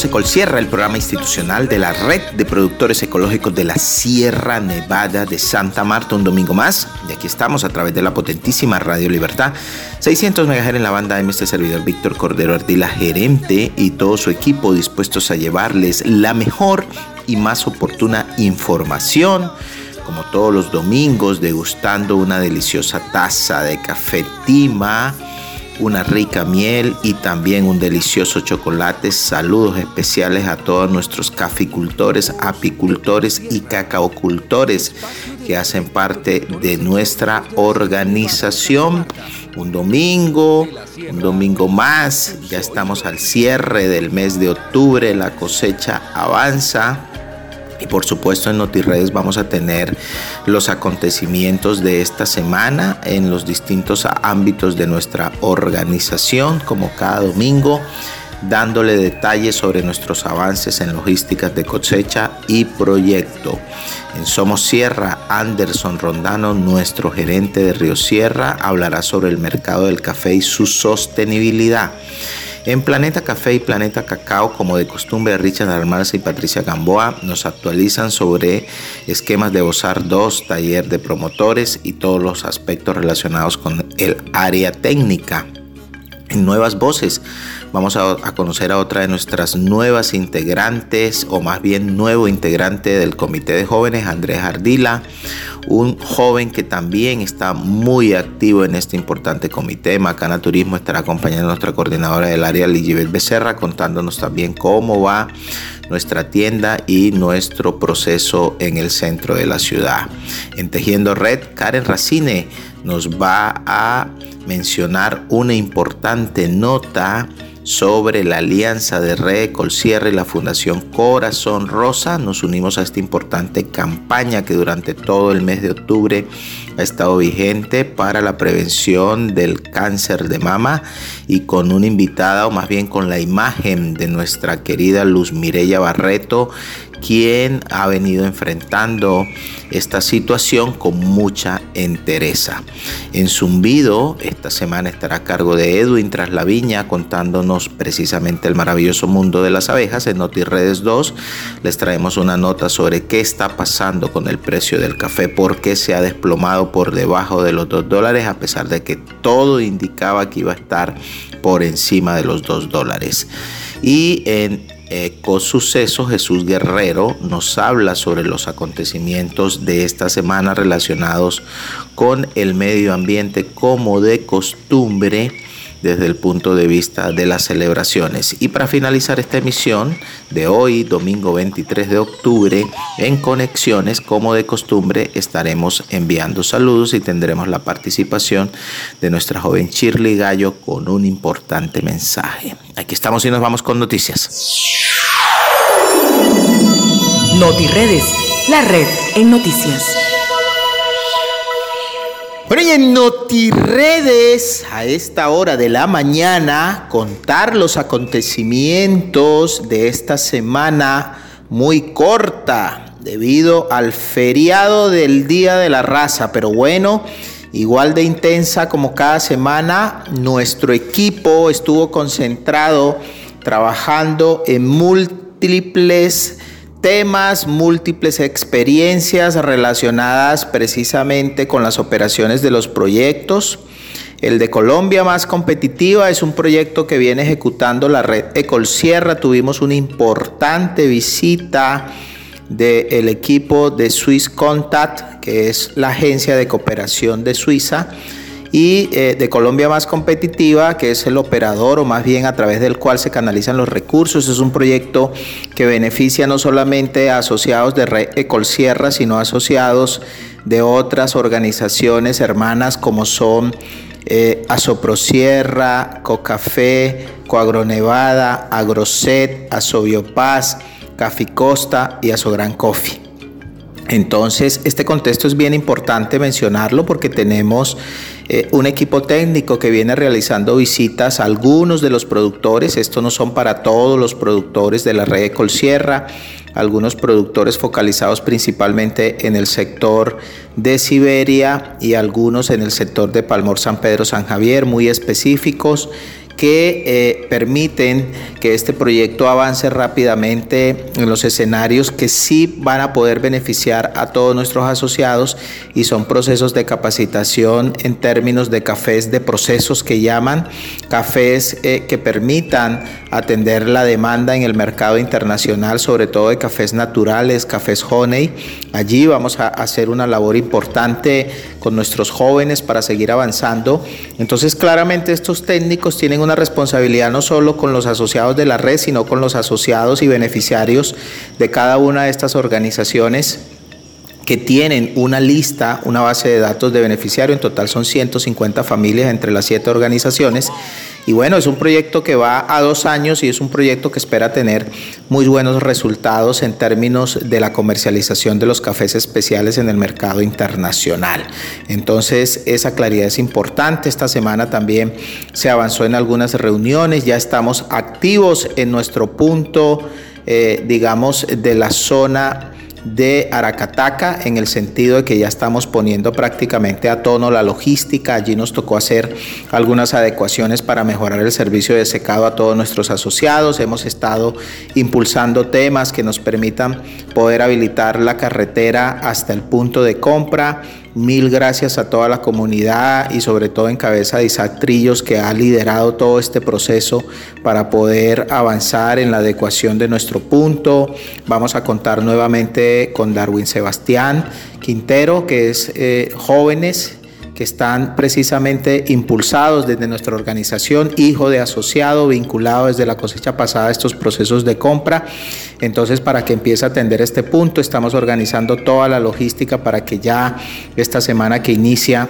Voz Ecol Sierra, el programa institucional de la Red de Productores Ecológicos de la Sierra Nevada de Santa Marta. Un domingo más, y aquí estamos a través de la potentísima Radio Libertad, 600 MHz en la banda de este servidor Víctor Cordero Ardila, gerente, y todo su equipo dispuestos a llevarles la mejor y más oportuna información como todos los domingos, degustando una deliciosa taza de café Tima una rica miel y también un delicioso chocolate. Saludos especiales a todos nuestros caficultores, apicultores y cacaocultores que hacen parte de nuestra organización. Un domingo, un domingo más, ya estamos al cierre del mes de octubre, la cosecha avanza y por supuesto en NotiRedes vamos a tener los acontecimientos de esta semana en los distintos ámbitos de nuestra organización, como cada domingo, dándole detalles sobre nuestros avances en logísticas de cosecha y proyecto. En Somos Sierra, Anderson Rondano, nuestro gerente de Río Sierra, hablará sobre el mercado del café y su sostenibilidad. En Planeta Café y Planeta Cacao, como de costumbre, Richard Almarza y Patricia Gamboa nos actualizan sobre esquemas de BOSAR 2, taller de promotores y todos los aspectos relacionados con el área técnica. En Nuevas Voces vamos a, conocer a otra de nuestras nuevas integrantes, o más bien nuevo integrante del Comité de Jóvenes, Andrés Ardila, un joven que también está muy activo en este importante comité. Macana Turismo estará acompañando a nuestra coordinadora del área, Ligibet Becerra, contándonos también cómo va nuestra tienda y nuestro proceso en el centro de la ciudad. En Tejiendo Red, Karen Racine nos va a mencionar una importante nota sobre la alianza de Red Colcierre y la Fundación Corazón Rosa. Nos unimos a esta importante campaña que durante todo el mes de octubre ha estado vigente para la prevención del cáncer de mama y con una invitada o más bien con la imagen de nuestra querida Luz Mireya Barreto quien ha venido enfrentando esta situación con mucha entereza. En Zumbido, esta semana estará a cargo de Edwin Tras la Viña contándonos precisamente el maravilloso mundo de las abejas. En NotiRedes 2 les traemos una nota sobre qué está pasando con el precio del café, por qué se ha desplomado por debajo de los 2 dólares, a pesar de que todo indicaba que iba a estar por encima de los 2 dólares. Y en Ecosuceso Jesús Guerrero nos habla sobre los acontecimientos de esta semana relacionados con el medio ambiente como de costumbre desde el punto de vista de las celebraciones. Y para finalizar esta emisión de hoy, domingo 23 de octubre, en Conexiones, como de costumbre, estaremos enviando saludos y tendremos la participación de nuestra joven Shirley Gallo con un importante mensaje. Aquí estamos y nos vamos con noticias. NotiRedes, la red en noticias. Y en NotiRedes, a esta hora de la mañana, contar los acontecimientos de esta semana muy corta, debido al feriado del Día de la Raza. Pero bueno, igual de intensa como cada semana, nuestro equipo estuvo concentrado trabajando en múltiples temas, múltiples experiencias relacionadas precisamente con las operaciones de los proyectos. El de Colombia más competitiva es un proyecto que viene ejecutando la red Ecol Sierra. Tuvimos una importante visita del equipo de Swiss Contact, que es la agencia de cooperación de Suiza y eh, de Colombia Más Competitiva, que es el operador o más bien a través del cual se canalizan los recursos. Es un proyecto que beneficia no solamente a asociados de Red Ecolsierra, sino a asociados de otras organizaciones hermanas como son eh, Asoprosierra, Cocafé, Coagronevada, Agroset, Asobiopaz, Caficosta y Asogran Coffee. Entonces, este contexto es bien importante mencionarlo porque tenemos eh, un equipo técnico que viene realizando visitas a algunos de los productores. Esto no son para todos los productores de la red de Colsierra, algunos productores focalizados principalmente en el sector de Siberia y algunos en el sector de Palmor San Pedro San Javier, muy específicos que eh, permiten que este proyecto avance rápidamente en los escenarios que sí van a poder beneficiar a todos nuestros asociados y son procesos de capacitación en términos de cafés de procesos que llaman, cafés eh, que permitan atender la demanda en el mercado internacional, sobre todo de cafés naturales, cafés honey. Allí vamos a hacer una labor importante con nuestros jóvenes para seguir avanzando. Entonces claramente estos técnicos tienen una responsabilidad no solo con los asociados de la red, sino con los asociados y beneficiarios de cada una de estas organizaciones que tienen una lista, una base de datos de beneficiario, en total son 150 familias entre las siete organizaciones. Y bueno, es un proyecto que va a dos años y es un proyecto que espera tener muy buenos resultados en términos de la comercialización de los cafés especiales en el mercado internacional. Entonces, esa claridad es importante. Esta semana también se avanzó en algunas reuniones, ya estamos activos en nuestro punto, eh, digamos, de la zona de Aracataca en el sentido de que ya estamos poniendo prácticamente a tono la logística. Allí nos tocó hacer algunas adecuaciones para mejorar el servicio de secado a todos nuestros asociados. Hemos estado impulsando temas que nos permitan poder habilitar la carretera hasta el punto de compra Mil gracias a toda la comunidad y sobre todo en cabeza de Isaac Trillos que ha liderado todo este proceso para poder avanzar en la adecuación de nuestro punto. Vamos a contar nuevamente con Darwin Sebastián Quintero, que es eh, jóvenes están precisamente impulsados desde nuestra organización, hijo de asociado, vinculado desde la cosecha pasada a estos procesos de compra. Entonces, para que empiece a atender este punto, estamos organizando toda la logística para que ya esta semana que inicia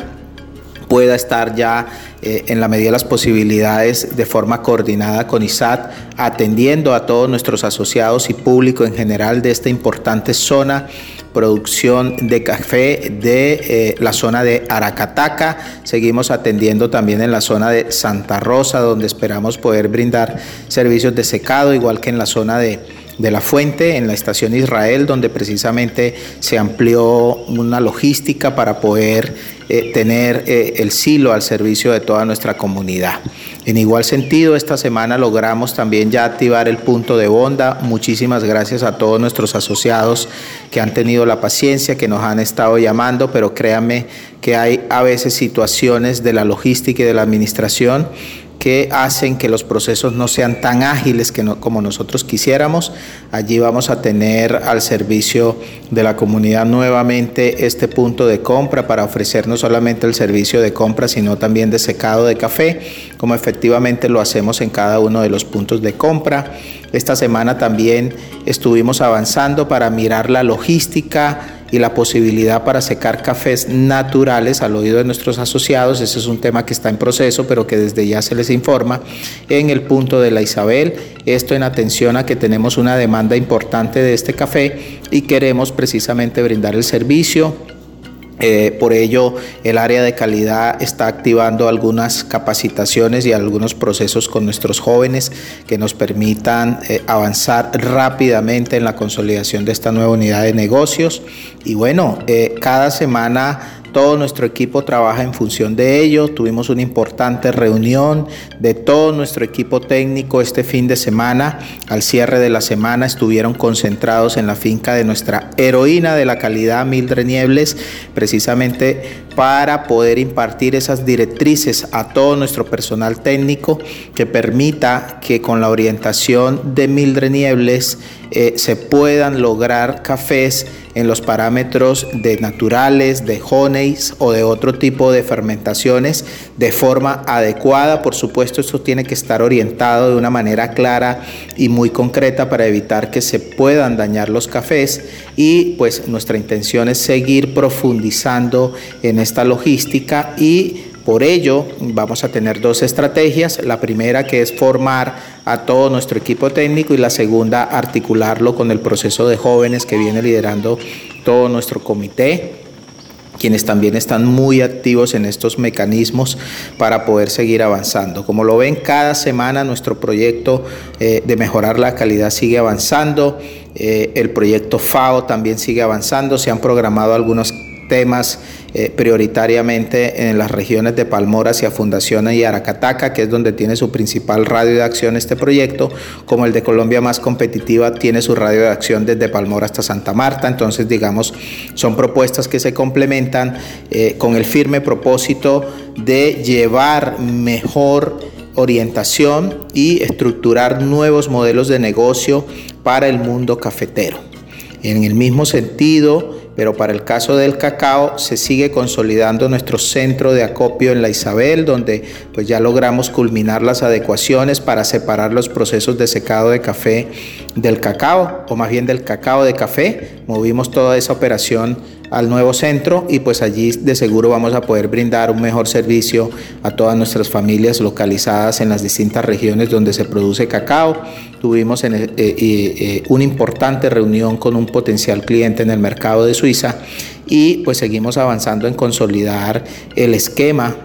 pueda estar ya eh, en la medida de las posibilidades de forma coordinada con ISAT, atendiendo a todos nuestros asociados y público en general de esta importante zona producción de café de eh, la zona de Aracataca. Seguimos atendiendo también en la zona de Santa Rosa, donde esperamos poder brindar servicios de secado, igual que en la zona de, de la fuente, en la estación Israel, donde precisamente se amplió una logística para poder eh, tener eh, el silo al servicio de toda nuestra comunidad. En igual sentido, esta semana logramos también ya activar el punto de Bonda. Muchísimas gracias a todos nuestros asociados que han tenido la paciencia, que nos han estado llamando, pero créanme que hay a veces situaciones de la logística y de la administración que hacen que los procesos no sean tan ágiles que como nosotros quisiéramos. Allí vamos a tener al servicio de la comunidad nuevamente este punto de compra para ofrecer no solamente el servicio de compra, sino también de secado de café, como efectivamente lo hacemos en cada uno de los puntos de compra. Esta semana también estuvimos avanzando para mirar la logística y la posibilidad para secar cafés naturales al oído de nuestros asociados. Ese es un tema que está en proceso, pero que desde ya se les informa en el punto de la Isabel. Esto en atención a que tenemos una demanda importante de este café y queremos precisamente brindar el servicio eh, por ello, el área de calidad está activando algunas capacitaciones y algunos procesos con nuestros jóvenes que nos permitan eh, avanzar rápidamente en la consolidación de esta nueva unidad de negocios. Y bueno, eh, cada semana todo nuestro equipo trabaja en función de ello. Tuvimos una importante reunión de todo nuestro equipo técnico este fin de semana. Al cierre de la semana estuvieron concentrados en la finca de nuestra heroína de la calidad, Mildred Niebles, precisamente para poder impartir esas directrices a todo nuestro personal técnico que permita que con la orientación de Mildred Niebles eh, se puedan lograr cafés en los parámetros de naturales, de honeys o de otro tipo de fermentaciones de forma adecuada. Por supuesto, esto tiene que estar orientado de una manera clara y muy concreta para evitar que se puedan dañar los cafés y pues nuestra intención es seguir profundizando en esta logística y por ello, vamos a tener dos estrategias. La primera que es formar a todo nuestro equipo técnico y la segunda articularlo con el proceso de jóvenes que viene liderando todo nuestro comité quienes también están muy activos en estos mecanismos para poder seguir avanzando. Como lo ven, cada semana nuestro proyecto eh, de mejorar la calidad sigue avanzando, eh, el proyecto FAO también sigue avanzando, se han programado algunos temas eh, prioritariamente en las regiones de Palmora hacia Fundación y Aracataca, que es donde tiene su principal radio de acción este proyecto, como el de Colombia Más Competitiva tiene su radio de acción desde Palmora hasta Santa Marta. Entonces, digamos, son propuestas que se complementan eh, con el firme propósito de llevar mejor orientación y estructurar nuevos modelos de negocio para el mundo cafetero. En el mismo sentido, pero para el caso del cacao se sigue consolidando nuestro centro de acopio en la Isabel, donde pues ya logramos culminar las adecuaciones para separar los procesos de secado de café del cacao, o más bien del cacao de café. Movimos toda esa operación al nuevo centro y pues allí de seguro vamos a poder brindar un mejor servicio a todas nuestras familias localizadas en las distintas regiones donde se produce cacao. Tuvimos en, eh, eh, una importante reunión con un potencial cliente en el mercado de Suiza y pues seguimos avanzando en consolidar el esquema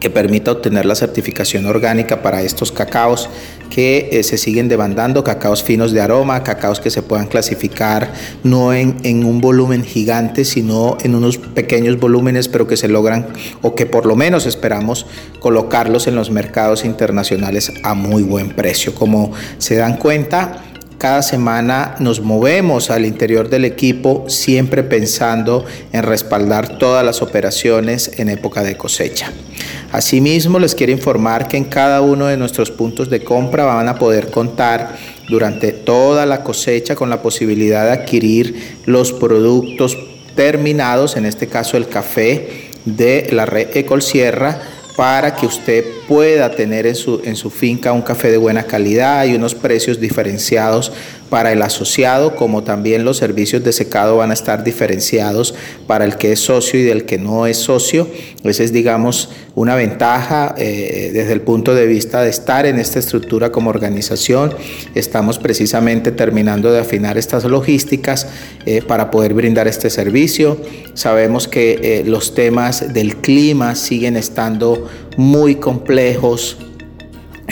que permita obtener la certificación orgánica para estos cacaos que eh, se siguen demandando, cacaos finos de aroma, cacaos que se puedan clasificar no en, en, un volumen gigante, sino en unos pequeños volúmenes, pero que se logran o que por lo menos esperamos colocarlos en los mercados internacionales a muy buen precio. Como se dan cuenta, cada semana nos movemos al interior del equipo siempre pensando en respaldar todas las operaciones en época de cosecha. Asimismo, les quiero informar que en cada uno de nuestros puntos de compra van a poder contar durante toda la cosecha con la posibilidad de adquirir los productos terminados, en este caso el café de la red Ecol Sierra, para que usted pueda tener en su, en su finca un café de buena calidad y unos precios diferenciados para el asociado, como también los servicios de secado van a estar diferenciados para el que es socio y del que no es socio. Esa es, digamos, una ventaja eh, desde el punto de vista de estar en esta estructura como organización. Estamos precisamente terminando de afinar estas logísticas eh, para poder brindar este servicio. Sabemos que eh, los temas del clima siguen estando muy complejos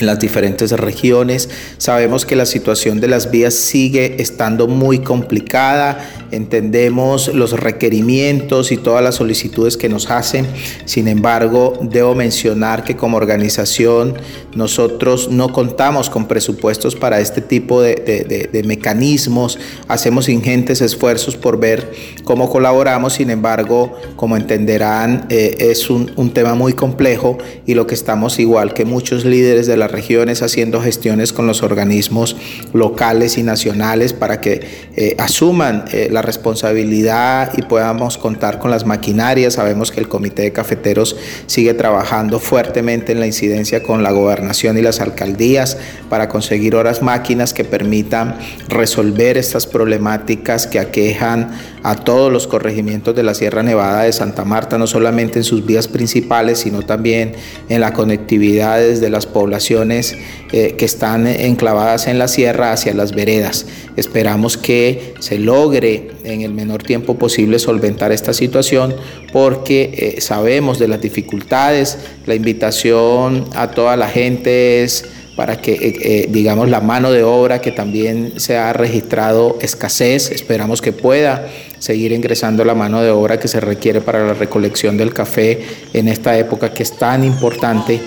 en las diferentes regiones. Sabemos que la situación de las vías sigue estando muy complicada entendemos los requerimientos y todas las solicitudes que nos hacen. Sin embargo, debo mencionar que como organización nosotros no contamos con presupuestos para este tipo de, mecanismos. Hacemos ingentes esfuerzos por ver cómo colaboramos. Sin embargo, como entenderán, eh, es un, tema muy complejo y lo que estamos igual que muchos líderes de regiones haciendo gestiones con los organismos locales y nacionales para que eh, asuman eh, la responsabilidad y podamos contar con las maquinarias. Sabemos que el Comité de Cafeteros sigue trabajando fuertemente en la incidencia con la gobernación y las alcaldías para conseguir horas máquinas que permitan resolver estas problemáticas que aquejan a todos los corregimientos de la Sierra Nevada de Santa Marta, no solamente en sus vías principales, sino también en la conectividad de las poblaciones eh, que están enclavadas en la sierra hacia las veredas. Esperamos que se logre en el menor tiempo posible solventar esta situación porque eh, sabemos de las dificultades. La invitación a toda la gente es para que, eh, digamos, la mano de obra que también se ha registrado escasez, esperamos que pueda seguir ingresando la mano de obra que se requiere para la recolección del café en esta época que es tan importante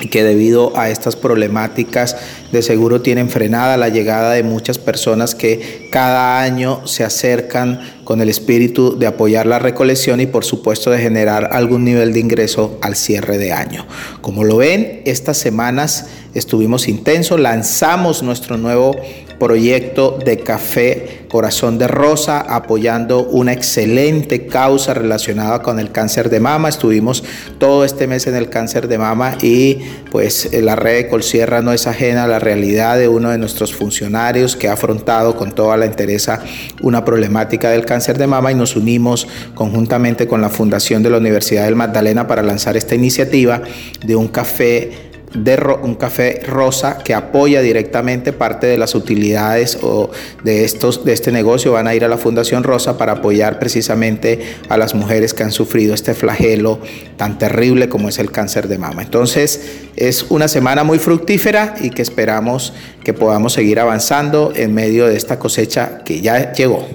y que debido a estas problemáticas de seguro tienen frenada la llegada de muchas personas que cada año se acercan con el espíritu de apoyar la recolección y por supuesto de generar algún nivel de ingreso al cierre de año. Como lo ven, estas semanas estuvimos intensos, lanzamos nuestro nuevo proyecto de café Corazón de Rosa, apoyando una excelente causa relacionada con el cáncer de mama. Estuvimos todo este mes en el cáncer de mama y pues la red de Colsierra no es ajena a la realidad de uno de nuestros funcionarios que ha afrontado con toda la entereza una problemática del cáncer de mama y nos unimos conjuntamente con la Fundación de la Universidad del Magdalena para lanzar esta iniciativa de un café de un café rosa que apoya directamente parte de las utilidades o de, estos, de este negocio van a ir a la Fundación Rosa para apoyar precisamente a las mujeres que han sufrido este flagelo tan terrible como es el cáncer de mama. Entonces es una semana muy fructífera y que esperamos que podamos seguir avanzando en medio de esta cosecha que ya llegó.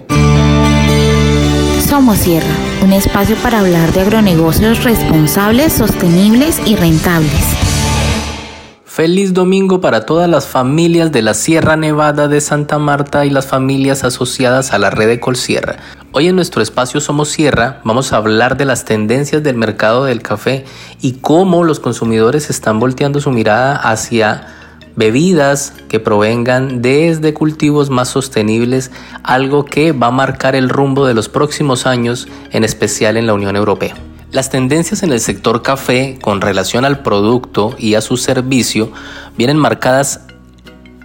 Somos Sierra, un espacio para hablar de agronegocios responsables, sostenibles y rentables. Feliz domingo para todas las familias de la Sierra Nevada de Santa Marta y las familias asociadas a la red de Colsierra. Hoy en nuestro espacio Somos Sierra vamos a hablar de las tendencias del mercado del café y cómo los consumidores están volteando su mirada hacia bebidas que provengan desde cultivos más sostenibles, algo que va a marcar el rumbo de los próximos años, en especial en la Unión Europea. Las tendencias en el sector café con relación al producto y a su servicio vienen marcadas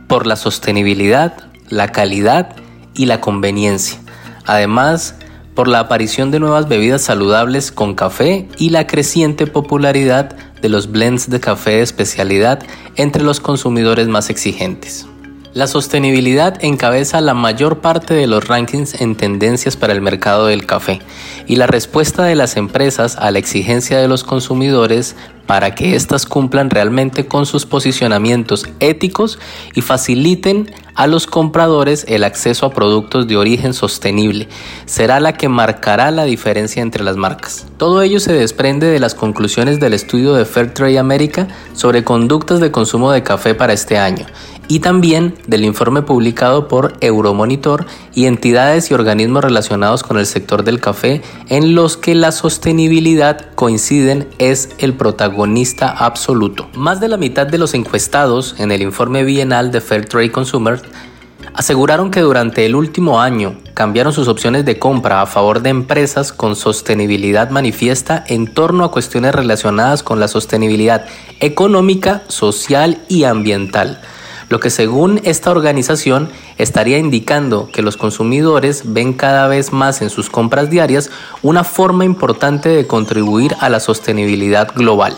por la sostenibilidad, la calidad y la conveniencia. Además, por la aparición de nuevas bebidas saludables con café y la creciente popularidad de los blends de café de especialidad entre los consumidores más exigentes. La sostenibilidad encabeza la mayor parte de los rankings en tendencias para el mercado del café y la respuesta de las empresas a la exigencia de los consumidores para que éstas cumplan realmente con sus posicionamientos éticos y faciliten a los compradores el acceso a productos de origen sostenible. Será la que marcará la diferencia entre las marcas. Todo ello se desprende de las conclusiones del estudio de Fairtrade America sobre conductas de consumo de café para este año y también del informe publicado por Euromonitor y entidades y organismos relacionados con el sector del café en los que la sostenibilidad coinciden es el protagonista absoluto. Más de la mitad de los encuestados en el informe bienal de Fair Trade Consumer aseguraron que durante el último año cambiaron sus opciones de compra a favor de empresas con sostenibilidad manifiesta en torno a cuestiones relacionadas con la sostenibilidad económica, social y ambiental lo que según esta organización estaría indicando que los consumidores ven cada vez más en sus compras diarias una forma importante de contribuir a la sostenibilidad global.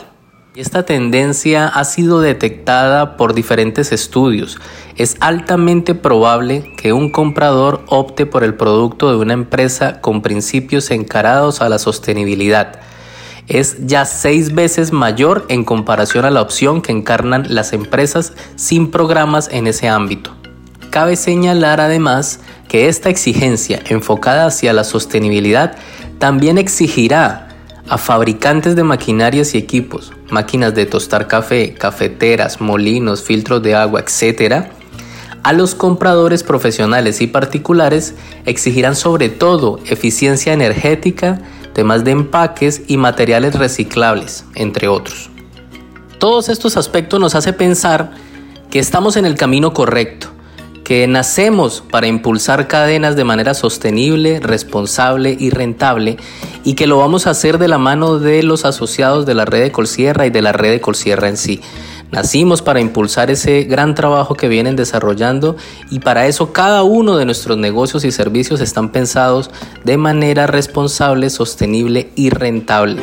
Esta tendencia ha sido detectada por diferentes estudios. Es altamente probable que un comprador opte por el producto de una empresa con principios encarados a la sostenibilidad es ya seis veces mayor en comparación a la opción que encarnan las empresas sin programas en ese ámbito. Cabe señalar además que esta exigencia enfocada hacia la sostenibilidad también exigirá a fabricantes de maquinarias y equipos, máquinas de tostar café, cafeteras, molinos, filtros de agua, etc., a los compradores profesionales y particulares exigirán sobre todo eficiencia energética, temas de empaques y materiales reciclables, entre otros. Todos estos aspectos nos hace pensar que estamos en el camino correcto, que nacemos para impulsar cadenas de manera sostenible, responsable y rentable y que lo vamos a hacer de la mano de los asociados de la red de Colsierra y de la red de Colsierra en sí. Nacimos para impulsar ese gran trabajo que vienen desarrollando y para eso cada uno de nuestros negocios y servicios están pensados de manera responsable, sostenible y rentable.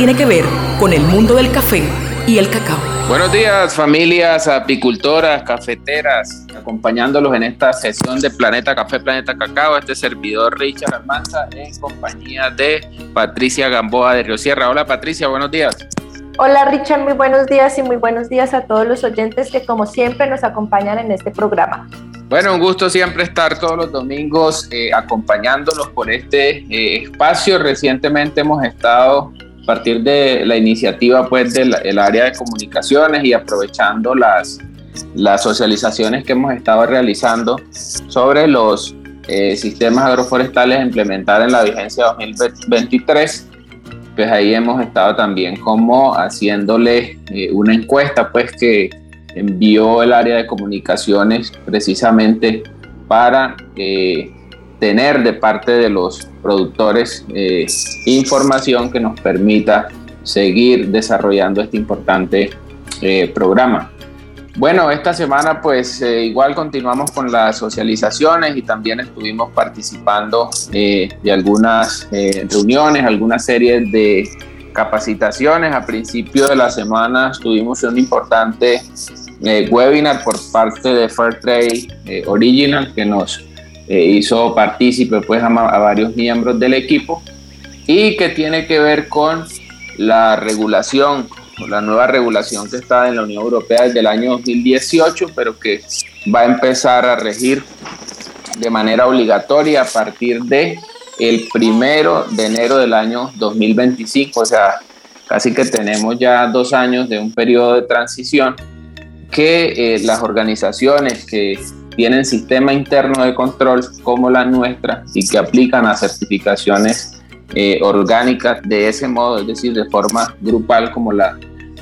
Tiene que ver con el mundo del café y el cacao. Buenos días familias apicultoras, cafeteras, acompañándolos en esta sesión de Planeta Café, Planeta Cacao, este servidor Richard Almanza en compañía de Patricia Gamboa de Río Sierra. Hola Patricia, buenos días. Hola Richard, muy buenos días y muy buenos días a todos los oyentes que como siempre nos acompañan en este programa. Bueno, un gusto siempre estar todos los domingos eh, acompañándolos por este eh, espacio. Recientemente hemos estado partir de la iniciativa pues del área de comunicaciones y aprovechando las, las socializaciones que hemos estado realizando sobre los eh, sistemas agroforestales a implementar en la vigencia 2023 pues ahí hemos estado también como haciéndole una encuesta pues que envió el área de comunicaciones precisamente para eh, tener de parte de los productores eh, información que nos permita seguir desarrollando este importante eh, programa. Bueno, esta semana pues eh, igual continuamos con las socializaciones y también estuvimos participando de algunas reuniones, algunas series de capacitaciones. A principio de la semana tuvimos un importante webinar por parte de Fairtrade Original que nos eh, hizo partícipe pues, a, varios miembros del equipo y que tiene que ver con la regulación, la nueva regulación que está en la Unión Europea desde el año 2018, pero que va a empezar a regir de manera obligatoria a partir de el primero de enero del año 2025, o sea, casi que tenemos ya dos años de un periodo de transición que eh, las organizaciones que tienen sistema interno de control como la nuestra y que aplican a certificaciones eh, orgánicas de ese modo, es decir, de forma grupal como la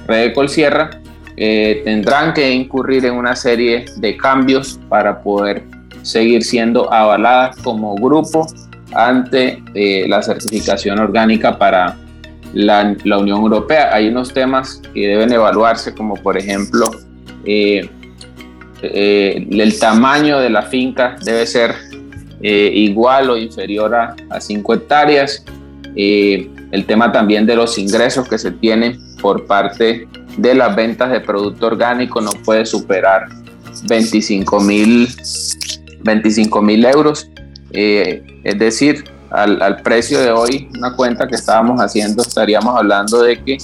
red de Colsierra, eh, tendrán que incurrir en una serie de cambios para poder seguir siendo avaladas como grupo ante eh, la certificación orgánica para la, la, Unión Europea. Hay unos temas que deben evaluarse como por ejemplo eh, el tamaño de la finca debe ser eh, igual o inferior a, 5 hectáreas. Eh, el tema también de los ingresos que se tienen por parte de las ventas de producto orgánico no puede superar 25 mil 25 mil euros. es decir, al, al, precio de hoy, una cuenta que estábamos haciendo, estaríamos hablando de que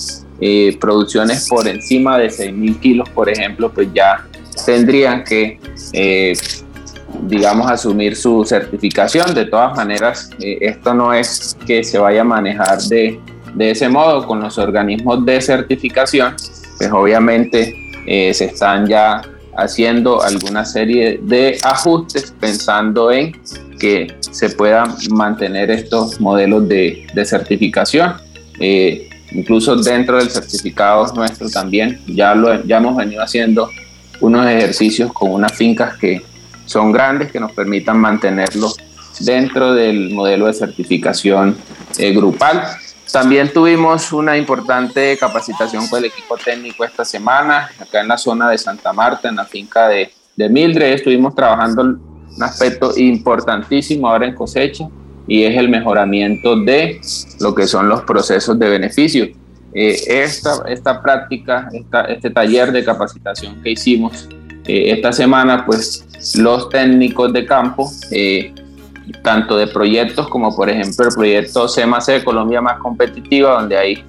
producciones por encima de 6 mil kilos, por ejemplo, pues ya tendrían que, eh, digamos, asumir su certificación. De todas maneras, eh, esto no es que se vaya a manejar de, de, ese modo con los organismos de certificación, pues obviamente eh, se están ya haciendo alguna serie de ajustes pensando en que se puedan mantener estos modelos de, de certificación. incluso dentro del certificado nuestro también ya lo ya hemos venido haciendo unos ejercicios con unas fincas que son grandes, que nos permitan mantenerlo dentro del modelo de certificación eh, grupal. También tuvimos una importante capacitación con el equipo técnico esta semana, acá en la zona de Santa Marta, en la finca de, de Mildred. Estuvimos trabajando un aspecto importantísimo ahora en cosecha y es el mejoramiento de lo que son los procesos de beneficio eh, esta, esta práctica, este taller de capacitación que hicimos eh, esta semana, pues los técnicos de campo, eh, tanto de proyectos como por ejemplo el proyecto C Colombia Más Competitiva, donde hay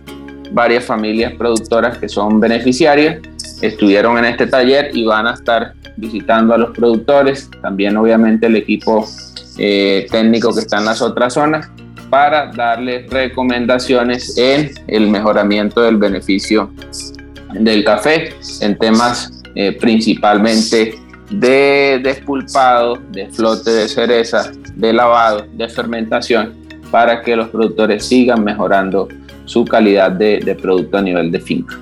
varias familias productoras que son beneficiarias, estuvieron en este taller y van a estar visitando a los productores, también obviamente el equipo técnico que está en las otras zonas para darle recomendaciones en el mejoramiento del beneficio del café en temas eh, principalmente de despulpado, de flote de cereza, de lavado, de fermentación, para que los productores sigan mejorando su calidad de producto a nivel de finca.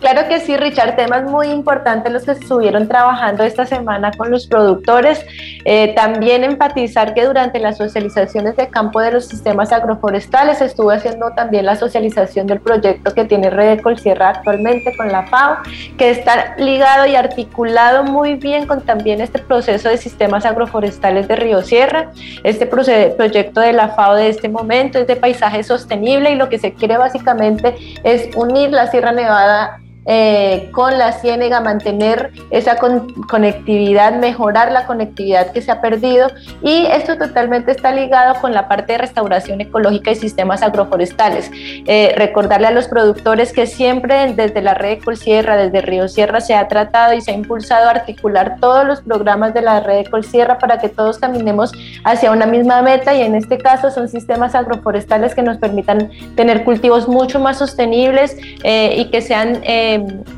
Claro que sí, Richard, temas muy importantes los que estuvieron trabajando esta semana con los productores. Eh, también enfatizar que durante las socializaciones de campo de los sistemas agroforestales estuve haciendo también la socialización del proyecto que tiene Red Colsierra actualmente con la FAO, que está ligado y articulado muy bien con también este proceso de sistemas agroforestales de Río Sierra. Este proyecto de la FAO de este momento es de paisaje sostenible y lo que se quiere básicamente es unir la Sierra Nevada eh, con la ciénega, mantener esa conectividad, mejorar la conectividad que se ha perdido y esto totalmente está ligado con la parte de restauración ecológica y sistemas agroforestales. Eh, recordarle a los productores que siempre desde la red Colsierra, desde Río Sierra, se ha tratado y se ha impulsado a articular todos los programas de la red Colsierra para que todos caminemos hacia una misma meta y en este caso son sistemas agroforestales que nos permitan tener cultivos mucho más sostenibles eh, y que sean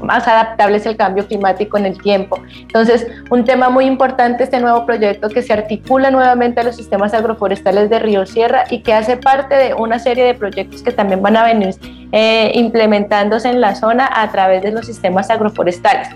más adaptables al cambio climático en el tiempo. Entonces, un tema muy importante este nuevo proyecto que se articula nuevamente a los sistemas agroforestales de Río Sierra y que hace parte de una serie de proyectos que también van a venir eh, implementándose en la zona a través de los sistemas agroforestales.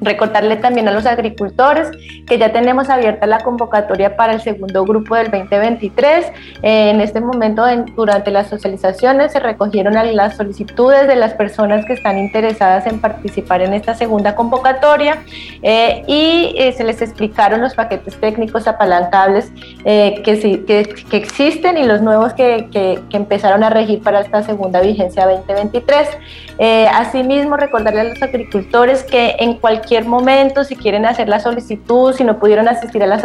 Recordarle también a los agricultores que ya tenemos abierta la convocatoria para el segundo grupo del 2023. Eh, en este momento, durante las socializaciones, se recogieron las solicitudes de las personas que están interesadas en participar en esta segunda convocatoria eh, y eh, se les explicaron los paquetes técnicos apalancables que, existen y los nuevos que, que, empezaron a regir para esta segunda vigencia 2023. asimismo, recordarle a los agricultores que en cualquier momento, si quieren hacer la solicitud, si no pudieron asistir a las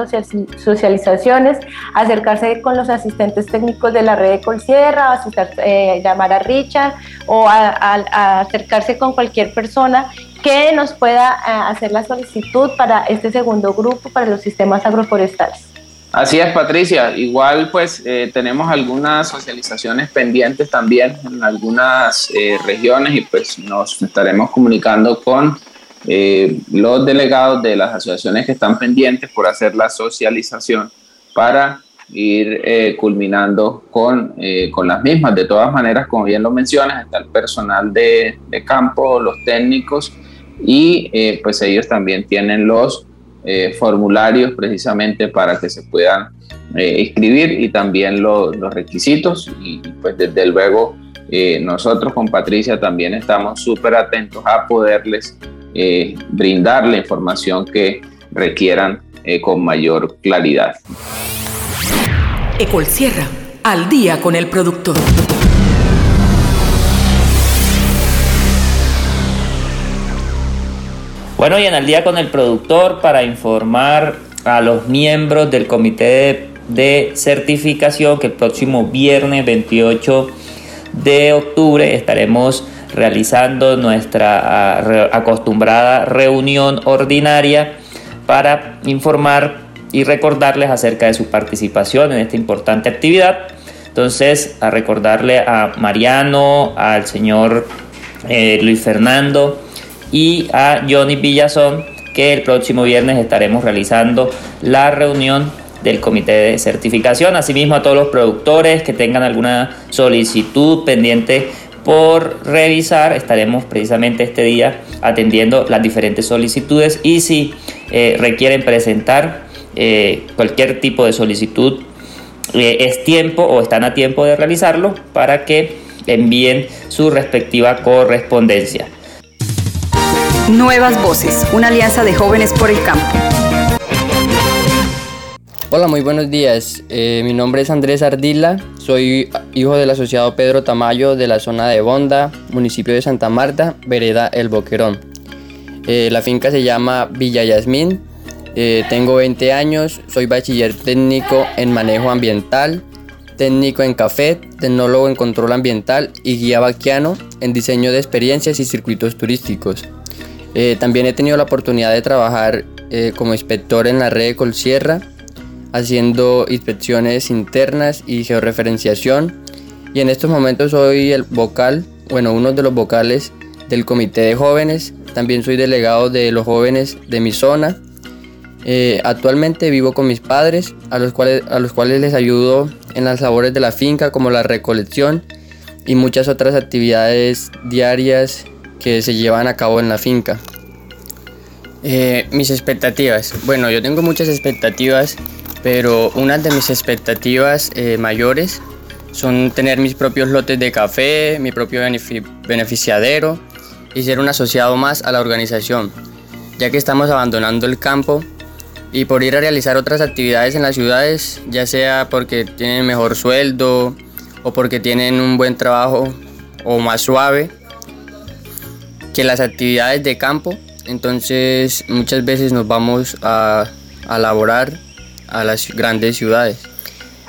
socializaciones, acercarse con los asistentes técnicos de la red de Colsierra, eh, llamar a Richard o a, acercarse con cualquier persona que nos pueda eh, hacer la solicitud para este segundo grupo, para los sistemas agroforestales. Así es, Patricia. Igual, pues eh, tenemos algunas socializaciones pendientes también en algunas regiones y pues nos estaremos comunicando con eh, los delegados de las asociaciones que están pendientes por hacer la socialización para ir eh, culminando con, eh, con, las mismas. De todas maneras, como bien lo mencionas, está el personal de, de campo, los técnicos y pues ellos también tienen los formularios precisamente para que se puedan inscribir y también los requisitos y pues desde luego nosotros con Patricia también estamos súper atentos a poderles eh, brindar la información que requieran eh, con mayor claridad. Ecol Sierra, al día con el productor. Bueno, y en al día con el productor para informar a los miembros del comité de, de certificación que el próximo viernes 28 de octubre estaremos realizando nuestra ah, acostumbrada reunión ordinaria para informar y recordarles acerca de su participación en esta importante actividad. Entonces, a recordarle a Mariano, al señor eh, Luis Fernando y a Johnny Villazón que el próximo viernes estaremos realizando la reunión del comité de certificación. Asimismo, a todos los productores que tengan alguna solicitud pendiente por revisar. Estaremos precisamente este día atendiendo las diferentes solicitudes y si eh, requieren presentar eh, cualquier tipo de solicitud, eh, es tiempo o están a tiempo de realizarlo para que envíen su respectiva correspondencia. Nuevas Voces, una alianza de jóvenes por el campo. Hola, muy buenos días. mi nombre es Andrés Ardila, soy hijo del asociado Pedro Tamayo de la zona de Bonda, municipio de Santa Marta, vereda El Boquerón. Eh, la finca se llama Villa Yasmín. Eh, tengo 20 años, soy bachiller técnico en manejo ambiental, técnico en café, tecnólogo en control ambiental y guía vaquiano en diseño de experiencias y circuitos turísticos. Eh, también he tenido la oportunidad de trabajar como inspector en la red de Colsierra haciendo inspecciones internas y georreferenciación. Y en estos momentos soy el vocal, bueno, uno de los vocales del comité de jóvenes. También soy delegado de los jóvenes de mi zona. Eh, actualmente vivo con mis padres, a los, cuales, a los cuales les ayudo en las labores de la finca, como la recolección y muchas otras actividades diarias que se llevan a cabo en la finca. Eh, mis expectativas. Bueno, yo tengo muchas expectativas pero una de mis expectativas eh, mayores son tener mis propios lotes de café, mi propio beneficiadero y ser un asociado más a la organización, ya que estamos abandonando el campo y por ir a realizar otras actividades en las ciudades, ya sea porque tienen mejor sueldo o porque tienen un buen trabajo o más suave que las actividades de campo, entonces muchas veces nos vamos a, a laborar a las grandes ciudades.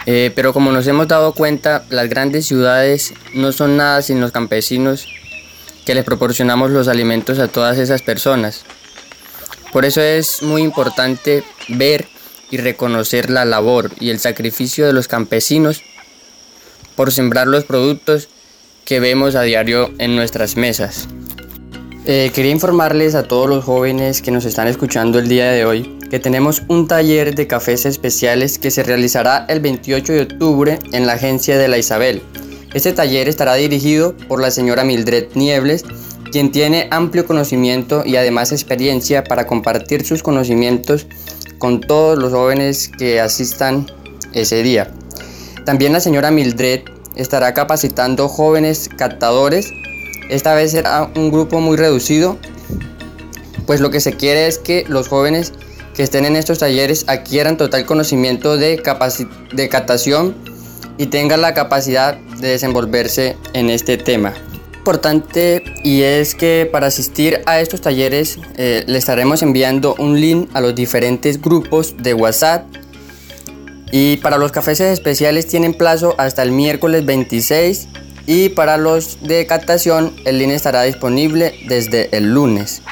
Eh, pero como nos hemos dado cuenta, las grandes ciudades no son nada sin los campesinos que les proporcionamos los alimentos a todas esas personas. Por eso es muy importante ver y reconocer la labor y el sacrificio de los campesinos por sembrar los productos que vemos a diario en nuestras mesas. Eh, quería informarles a todos los jóvenes que nos están escuchando el día de hoy que tenemos un taller de cafés especiales que se realizará el 28 de octubre en la agencia de la Isabel. Este taller estará dirigido por la señora Mildred Niebles, quien tiene amplio conocimiento y además experiencia para compartir sus conocimientos con todos los jóvenes que asistan ese día. También la señora Mildred estará capacitando jóvenes captadores. Esta vez será un grupo muy reducido, pues lo que se quiere es que los jóvenes que estén en estos talleres adquieran total conocimiento de, de captación y tengan la capacidad de desenvolverse en este tema. Importante y es que para asistir a estos talleres eh, le estaremos enviando un link a los diferentes grupos de WhatsApp y para los cafés especiales tienen plazo hasta el miércoles 26 y para los de captación el link estará disponible desde el lunes.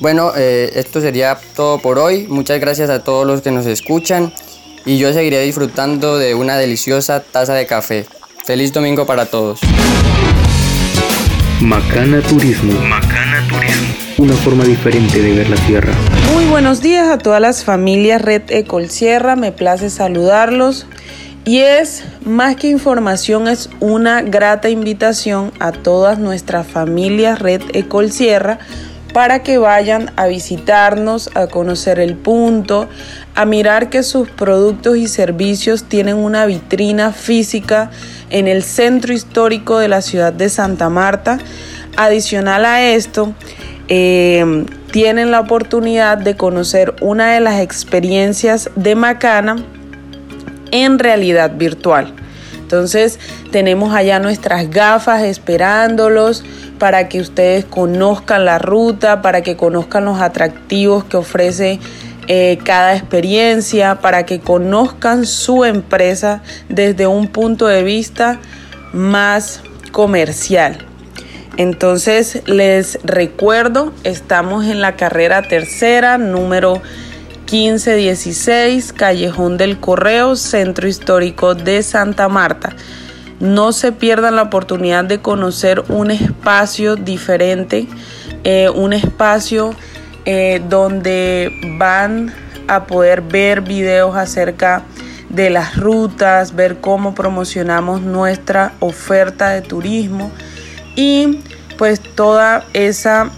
Bueno, eh, esto sería todo por hoy. Muchas gracias a todos los que nos escuchan y yo seguiré disfrutando de una deliciosa taza de café. Feliz domingo para todos. Macana Turismo. Macana Turismo. Una forma diferente de ver la sierra. Muy buenos días a todas las familias Red Ecol Sierra. Me place saludarlos. Y es más que información, es una grata invitación a todas nuestras familias Red Ecol Sierra para que vayan a visitarnos, a conocer el punto, a mirar que sus productos y servicios tienen una vitrina física en el centro histórico de la ciudad de Santa Marta. Adicional a esto, eh, tienen la oportunidad de conocer una de las experiencias de Macana en realidad virtual. Entonces tenemos allá nuestras gafas esperándolos para que ustedes conozcan la ruta, para que conozcan los atractivos que ofrece eh, cada experiencia, para que conozcan su empresa desde un punto de vista más comercial. Entonces les recuerdo, estamos en la carrera tercera, número 1516, Callejón del Correo, Centro Histórico de Santa Marta. No se pierdan la oportunidad de conocer un espacio diferente, eh, un espacio eh, donde van a poder ver videos acerca de las rutas, ver cómo promocionamos nuestra oferta de turismo y pues toda esa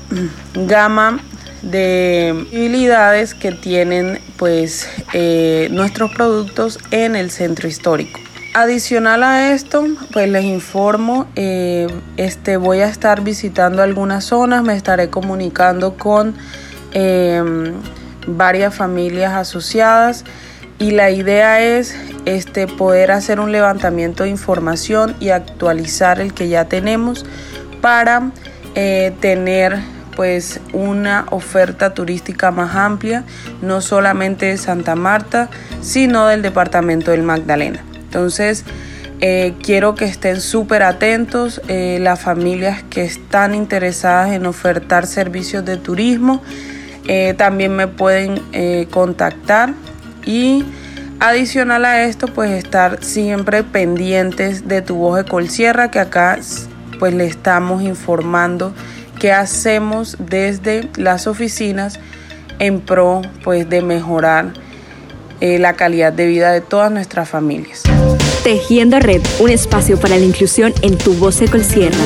gama de habilidades que tienen pues eh, nuestros productos en el centro histórico. Adicional a esto, pues les informo, eh, este, voy a estar visitando algunas zonas, me estaré comunicando con Em, varias familias asociadas y la idea es este, poder hacer un levantamiento de información y actualizar el que ya tenemos para eh, tener pues una oferta turística más amplia, no solamente de Santa Marta, sino del departamento del Magdalena. Entonces, eh, quiero que estén súper atentos eh, las familias que están interesadas en ofertar servicios de turismo. Eh, también me pueden contactar y adicional a esto pues estar siempre pendientes de tu voz de Colsierra que acá pues le estamos informando qué hacemos desde las oficinas en pro pues de mejorar eh, la calidad de vida de todas nuestras familias. Tejiendo Red, un espacio para la inclusión en tu voz de Colsierra.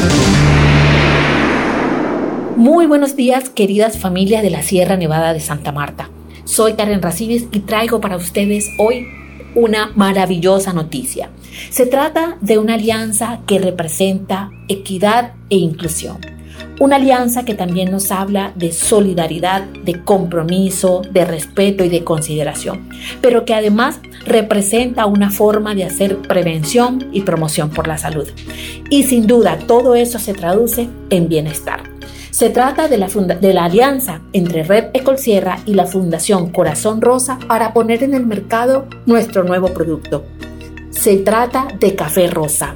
Muy buenos días, queridas familias de la Sierra Nevada de Santa Marta. Soy Karen Racibes y traigo para ustedes hoy una maravillosa noticia. Se trata de una alianza que representa equidad e inclusión. Una alianza que también nos habla de solidaridad, de compromiso, de respeto y de consideración, pero que además representa una forma de hacer prevención y promoción por la salud. Y sin duda todo eso se traduce en bienestar. Se trata de la, de la alianza entre Red Ecolsierra y la Fundación Corazón Rosa para poner en el mercado nuestro nuevo producto. Se trata de Café Rosa,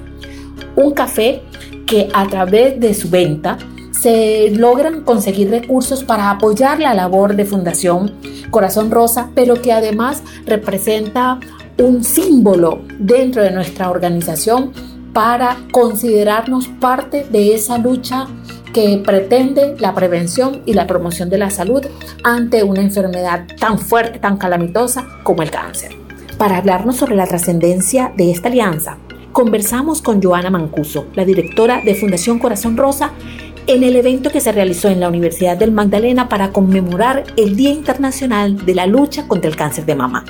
un café que a través de su venta se logran conseguir recursos para apoyar la labor de Fundación Corazón Rosa, pero que además representa un símbolo dentro de nuestra organización para considerarnos parte de esa lucha que pretende la prevención y la promoción de la salud ante una enfermedad tan fuerte, tan calamitosa como el cáncer. Para hablarnos sobre la trascendencia de esta alianza, conversamos con Joana Mancuso, la directora de Fundación Corazón Rosa, en el evento que se realizó en la Universidad del Magdalena para conmemorar el Día Internacional de la Lucha contra el Cáncer de Mama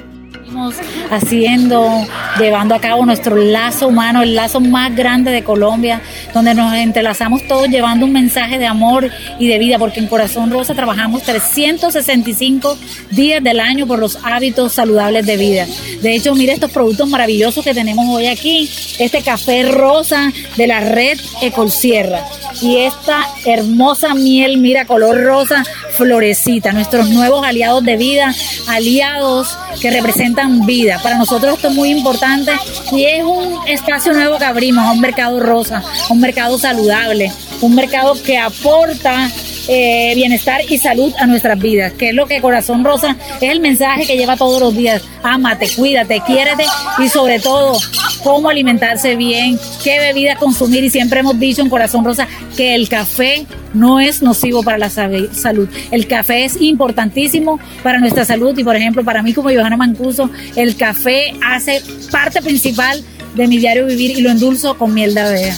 haciendo, llevando a cabo nuestro lazo humano, el lazo más grande de Colombia, donde nos entrelazamos todos llevando un mensaje de amor y de vida, porque en Corazón Rosa trabajamos 365 días del año por los hábitos saludables de vida. De hecho, mire estos productos maravillosos que tenemos hoy aquí, este café rosa de la red Ecolsierra y esta hermosa miel, mira, color rosa, florecita, nuestros nuevos aliados de vida, aliados que representan vida. Para nosotros esto es muy importante y es un espacio nuevo que abrimos, un mercado rosa, un mercado saludable, un mercado que aporta eh, bienestar y salud a nuestras vidas, que es lo que Corazón Rosa es el mensaje que lleva todos los días. Ámate, cuídate, quiérete y sobre todo cómo alimentarse bien, qué bebida consumir y siempre hemos dicho en Corazón Rosa que el café no es nocivo para la salud. El café es importantísimo para nuestra salud y por ejemplo para mí como Johanna Mancuso, el café hace parte principal de mi diario vivir y lo endulzo con miel de abeja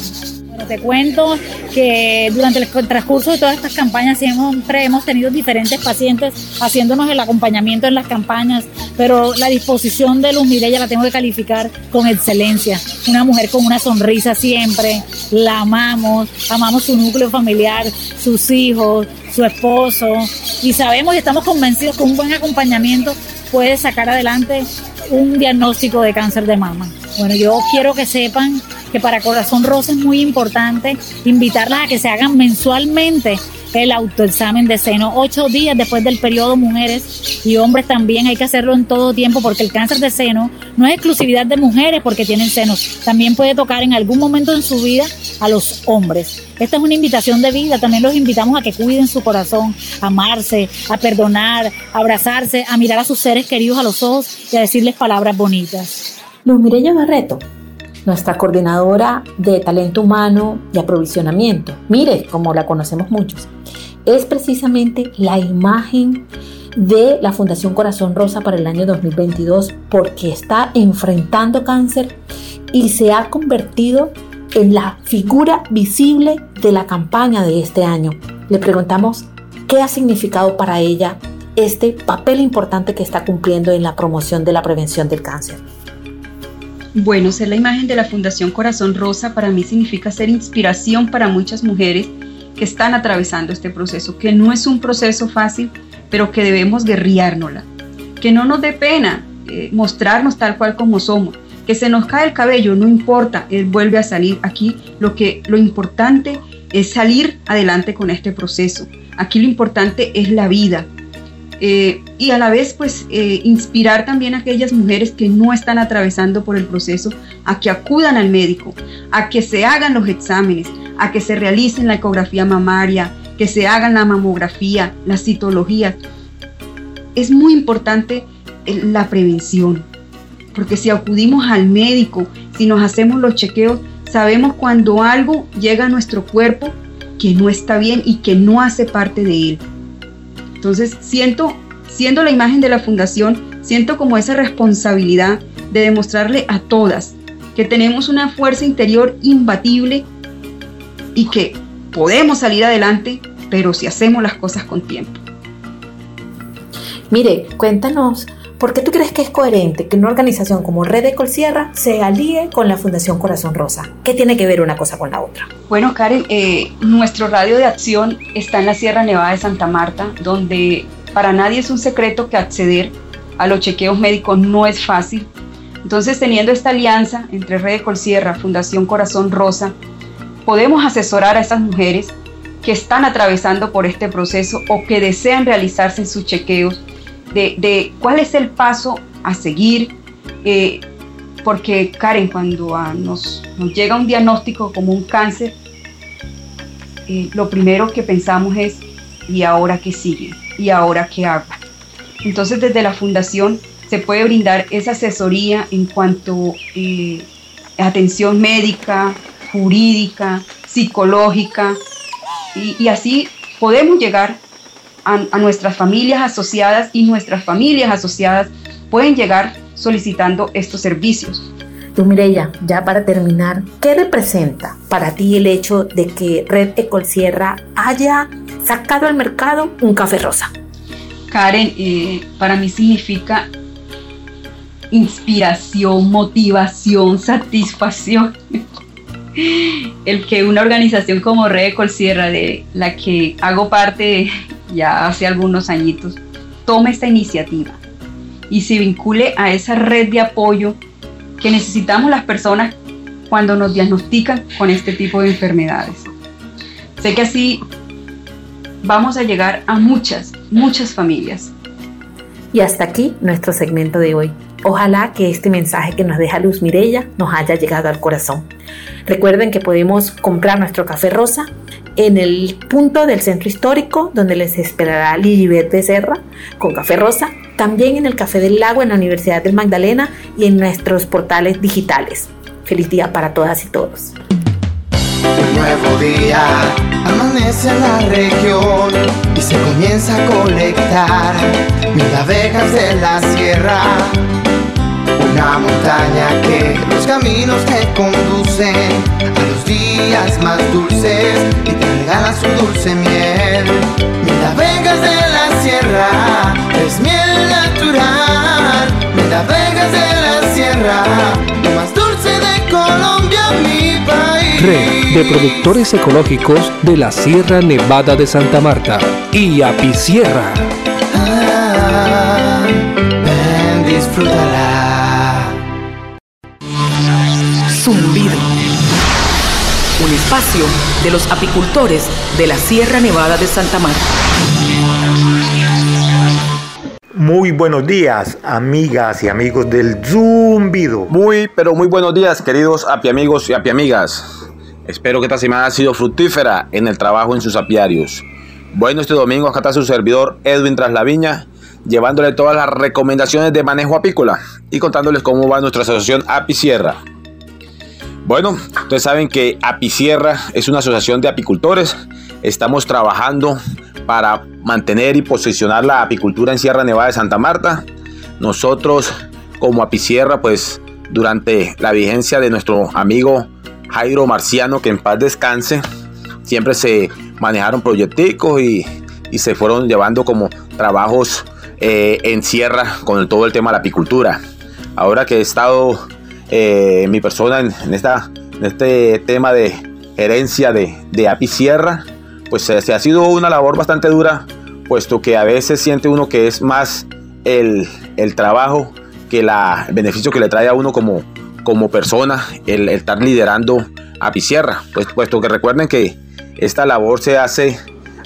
te cuento que durante el transcurso de todas estas campañas siempre hemos tenido diferentes pacientes haciéndonos el acompañamiento en las campañas, pero la disposición de Luz Mireya la tengo que calificar con excelencia. Una mujer con una sonrisa siempre, la amamos, amamos su núcleo familiar, sus hijos, su esposo y sabemos y estamos convencidos que un buen acompañamiento puede sacar adelante un diagnóstico de cáncer de mama. Bueno, yo quiero que sepan que para Corazón Rosa es muy importante invitarlas a que se hagan mensualmente el autoexamen de seno, ocho días después del periodo, mujeres y hombres también hay que hacerlo en todo tiempo porque el cáncer de seno no es exclusividad de mujeres porque tienen senos, también puede tocar en algún momento en su vida a los hombres. Esta es una invitación de vida, también los invitamos a que cuiden su corazón, a amarse, a perdonar, a abrazarse, a mirar a sus seres queridos a los ojos y a decirles palabras bonitas. Luz Mireya Barreto nuestra coordinadora de talento humano y aprovisionamiento, mire, como la conocemos muchos, es precisamente la imagen de la Fundación Corazón Rosa para el año 2022 porque está enfrentando cáncer y se ha convertido en la figura visible de la campaña de este año. Le preguntamos qué ha significado para ella este papel importante que está cumpliendo en la promoción de la prevención del cáncer. Bueno, ser la imagen de la Fundación Corazón Rosa para mí significa ser inspiración para muchas mujeres que están atravesando este proceso, que no es un proceso fácil, pero que debemos guerriárnosla. Que no nos dé pena eh, mostrarnos tal cual como somos. Que se nos cae el cabello, no importa, él vuelve a salir. Aquí lo, que, lo importante es salir adelante con este proceso. Aquí lo importante es la vida, eh, y a la vez pues eh, inspirar también a aquellas mujeres que no están atravesando por el proceso a que acudan al médico, a que se hagan los exámenes, a que se realicen la ecografía mamaria, que se hagan la mamografía, la citología. Es muy importante eh, la prevención, porque si acudimos al médico, si nos hacemos los chequeos, sabemos cuando algo llega a nuestro cuerpo que no está bien y que no hace parte de él. Entonces, siento, siendo la imagen de la fundación, siento como esa responsabilidad de demostrarle a todas que tenemos una fuerza interior imbatible y que podemos salir adelante, pero si hacemos las cosas con tiempo. Mire, cuéntanos, ¿por qué tú crees que es coherente que una organización como Red de Colsierra se alíe con la Fundación Corazón Rosa? ¿Qué tiene que ver una cosa con la otra? Bueno, Karen, eh, nuestro radio de acción está en la Sierra Nevada de Santa Marta, donde para nadie es un secreto que acceder a los chequeos médicos no es fácil. Entonces, teniendo esta alianza entre Red de Colsierra, Fundación Corazón Rosa, podemos asesorar a estas mujeres que están atravesando por este proceso o que desean realizarse sus chequeos de, cuál es el paso a seguir, eh, porque Karen, cuando nos, llega un diagnóstico como un cáncer, eh, lo primero que pensamos es, ¿y ahora qué sigue? ¿Y ahora qué hago? Entonces desde la fundación se puede brindar esa asesoría en cuanto eh, atención médica, jurídica, psicológica, y, y así podemos llegar a, nuestras familias asociadas y nuestras familias asociadas pueden llegar solicitando estos servicios. Tú, Mireya, ya para terminar, ¿qué representa para ti el hecho de que Red Ecolsierra haya sacado al mercado un café rosa? Karen, eh, para mí significa inspiración, motivación, satisfacción. El que una organización como Red Sierra, de la que hago parte ya hace algunos añitos, tome esta iniciativa y se vincule a esa red de apoyo que necesitamos las personas cuando nos diagnostican con este tipo de enfermedades. Sé que así vamos a llegar a muchas, muchas familias. Y hasta aquí nuestro segmento de hoy. Ojalá que este mensaje que nos deja Luz Mirella nos haya llegado al corazón. Recuerden que podemos comprar nuestro café rosa en el punto del centro histórico donde les esperará Lilibet Becerra con café rosa, también en el Café del Lago en la Universidad del Magdalena y en nuestros portales digitales. Feliz día para todas y todos. Un nuevo día amanece en la región y se comienza a colectar mil abejas de la sierra. Una montaña que los caminos que conducen a los días más dulces y te regalan su dulce miel. Mil abejas de la sierra es miel natural. Mil abejas de la sierra, lo más dulce de Colombia, mi país. Red de Productores Ecológicos de la Sierra Nevada de Santa Marta y Apisierra. Ah, ven, disfrútala. Zumbido. Espacio de los apicultores de la Sierra Nevada de Santa Marta. Muy buenos días, amigas y amigos del Zumbido. Muy, pero muy buenos días, queridos apiamigos y apiamigas. Espero que esta semana ha sido fructífera en el trabajo en sus apiarios. Bueno, este domingo acá está su servidor Edwin Traslaviña, llevándole todas las recomendaciones de manejo apícola y contándoles cómo va nuestra asociación Apisierra. Bueno, ustedes saben que Apisierra es una asociación de apicultores. Estamos trabajando para mantener y posicionar la apicultura en Sierra Nevada de Santa Marta. Nosotros, como Apisierra, pues durante la vigencia de nuestro amigo Jairo Marciano, que en paz descanse, siempre se manejaron proyecticos y, se fueron llevando como trabajos eh, en sierra con todo el tema de la apicultura. Ahora que he estado eh, mi persona en, esta, este tema de gerencia de, de Apisierra, pues se, se ha sido una labor bastante dura, puesto que a veces siente uno que es más el, el trabajo que la, el beneficio que le trae a uno como, como persona el, estar liderando Apisierra. Pues, puesto que recuerden que esta labor se hace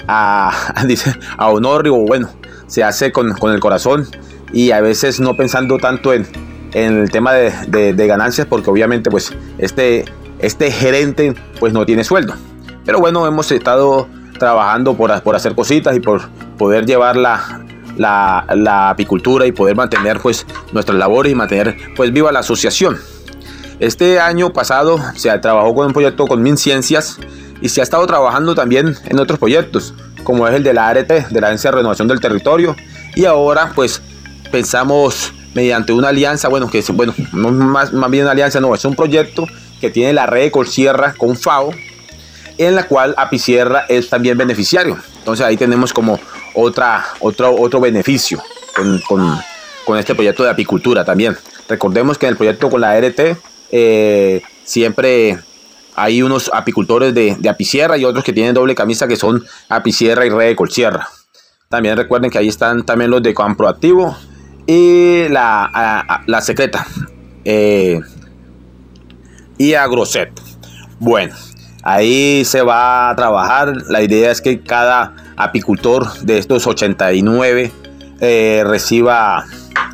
a, dice, a honor o bueno, se hace con, con el corazón y a veces no pensando tanto en, en el tema de, ganancias porque obviamente pues este, este gerente pues no tiene sueldo. Pero bueno, hemos estado trabajando por, por hacer cositas y por poder llevar la, la, la apicultura y poder mantener pues nuestras labores y mantener pues viva la asociación. Este año pasado se trabajó con un proyecto con MinCiencias y se ha estado trabajando también en otros proyectos, como es el de la ART, de la Agencia de Renovación del Territorio. Y ahora pues pensamos mediante una alianza, bueno, que es, bueno, no más, más bien una alianza, no, es un proyecto que tiene la red de Colsierra con FAO, en la cual Apisierra es también beneficiario. Entonces ahí tenemos como otra, otro, otro beneficio con, con- este proyecto de apicultura también. Recordemos que en el proyecto con la ART eh, siempre hay unos apicultores de, de Apisierra y otros que tienen doble camisa que son Apisierra y Red de Colsierra. También recuerden que ahí están también los de Camproactivo y la, a- a- la secreta eh, y Agroset. Bueno, ahí se va a trabajar. La idea es que cada apicultor de estos 89 eh, reciba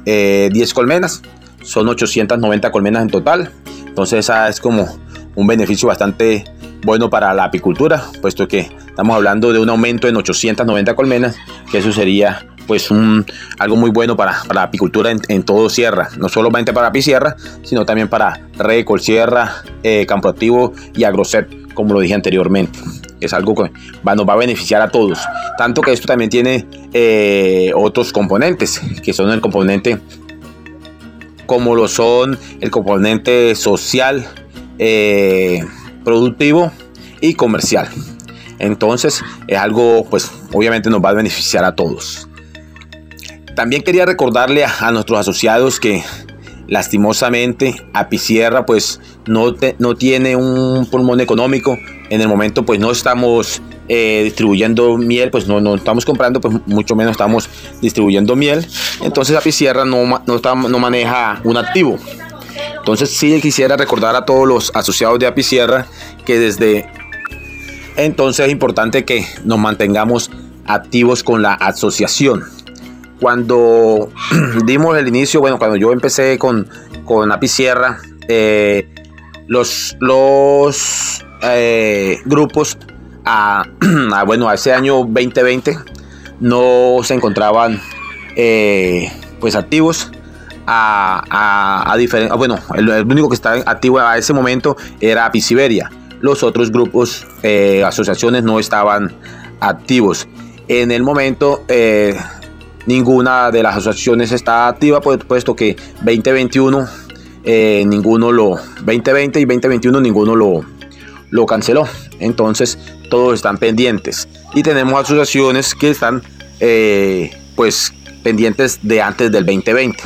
eh, 10 colmenas. Son 890 colmenas en total. Entonces esa es como un beneficio bastante bueno para la apicultura, puesto que estamos hablando de un aumento en 890 colmenas, que eso sería pues un, algo muy bueno para, para la apicultura en, todo Sierra, no solamente para Apisierra, sino también para Red, Colsierra, eh, Campo Activo y Agrocep, como lo dije anteriormente. Es algo que va, nos va a beneficiar a todos. Tanto que esto también tiene eh, otros componentes, que son el componente como lo son el componente social, eh, productivo y comercial. Entonces es algo, pues obviamente nos va a beneficiar a todos. También quería recordarle a, nuestros asociados que lastimosamente Apicierra pues no, no tiene un pulmón económico. En el momento pues no estamos eh, distribuyendo miel, pues no, no estamos comprando, pues mucho menos estamos distribuyendo miel. Entonces Apicierra no, no, no maneja un activo. Entonces sí quisiera recordar a todos los asociados de Apicierra que desde entonces es importante que nos mantengamos activos con la asociación. Cuando dimos el inicio, bueno, cuando yo empecé con, con Apicierra, eh, los, los eh, grupos a, bueno, a ese año 2020 no se encontraban eh, pues activos a, a, a bueno, el, único que estaba activo a ese momento era Apiciberia los otros grupos, asociaciones no estaban activos. En el momento, ninguna de las asociaciones está activa, pues, puesto que 2021, eh, ninguno lo, 2020 y 2021 ninguno lo, lo canceló. Entonces, todos están pendientes. Y tenemos asociaciones que están, pues, pendientes de antes del 2020.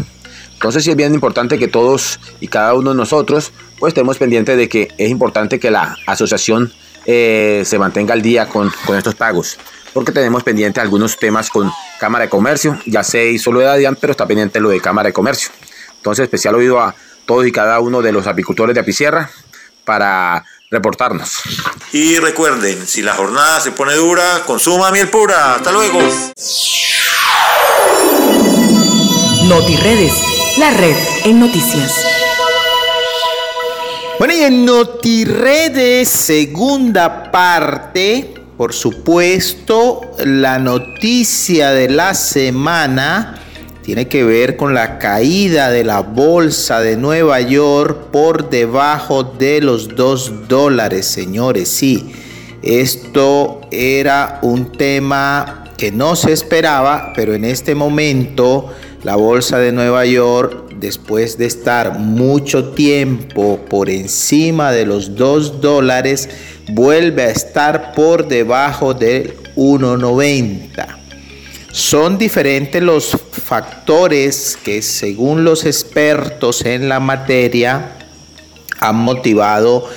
Entonces sí es bien importante que todos y cada uno de nosotros pues estemos pendientes de que es importante que la asociación eh, se mantenga al día con, estos pagos. Porque tenemos pendiente algunos temas con Cámara de Comercio. Ya se hizo lo de Adian, pero está pendiente lo de Cámara de Comercio. Entonces, especial oído a todos y cada uno de los apicultores de Apicierra para reportarnos. Y recuerden, si la jornada se pone dura, consuma miel pura. Hasta luego. NotiRedes, la red en noticias. Bueno, y en NotiRedes, segunda parte, por supuesto, la noticia de la semana tiene que ver con la caída de la bolsa de Nueva York por debajo de los 2 dólares, señores. Sí, esto era un tema que no se esperaba, pero en este momento la bolsa de Nueva York después de estar mucho tiempo por encima de los 2 dólares, vuelve a estar por debajo del 1,90. Son diferentes los factores que según los expertos en la materia han motivado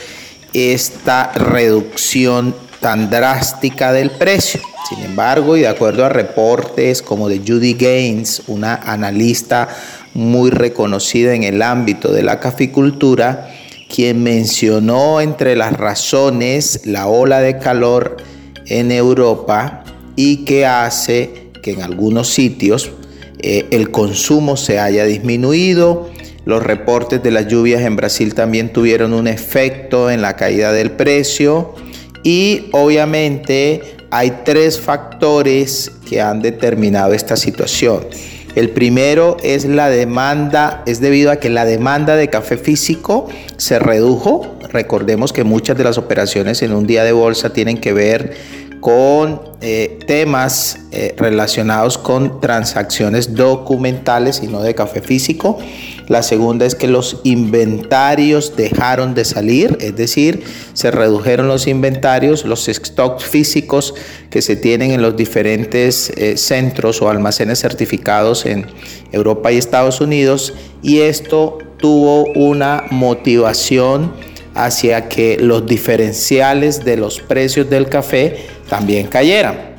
esta reducción tan drástica del precio. Sin embargo, y de acuerdo a reportes como de Judy Gaines, una analista muy reconocida en el ámbito de la caficultura, quien mencionó entre las razones la ola de calor en Europa y que hace que en algunos sitios eh, el consumo se haya disminuido. Los reportes de las lluvias en Brasil también tuvieron un efecto en la caída del precio y obviamente hay tres factores que han determinado esta situación. El primero es la demanda, es debido a que la demanda de café físico se redujo. Recordemos que muchas de las operaciones en un día de bolsa tienen que ver con eh, temas eh, relacionados con transacciones documentales y no de café físico. La segunda es que los inventarios dejaron de salir, es decir, se redujeron los inventarios, los stocks físicos que se tienen en los diferentes eh, centros o almacenes certificados en Europa y Estados Unidos. Y esto tuvo una motivación hacia que los diferenciales de los precios del café también cayeran.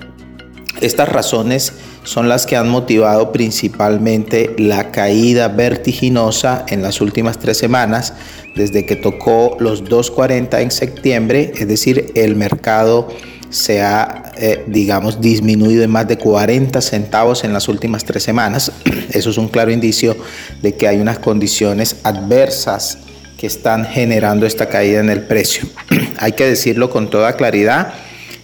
Estas razones son las que han motivado principalmente la caída vertiginosa en las últimas tres semanas, desde que tocó los 2.40 en septiembre, es decir, el mercado se ha, eh, digamos, disminuido en más de 40 centavos en las últimas tres semanas. Eso es un claro indicio de que hay unas condiciones adversas que están generando esta caída en el precio. hay que decirlo con toda claridad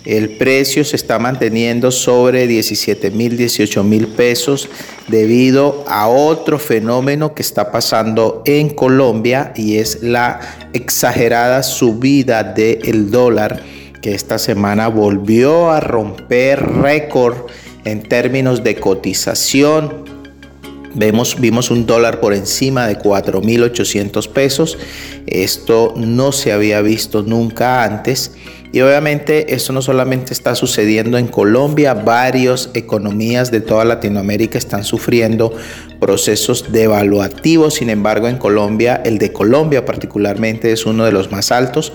el precio se está manteniendo sobre 17 mil, 18 mil pesos debido a otro fenómeno que está pasando en Colombia y es la exagerada subida del dólar que esta semana volvió a romper récord en términos de cotización Vemos, vimos un dólar por encima de 4.800 pesos. Esto no se había visto nunca antes. Y obviamente esto no solamente está sucediendo en Colombia, varias economías de toda Latinoamérica están sufriendo procesos devaluativos. Sin embargo, en Colombia, el de Colombia particularmente es uno de los más altos.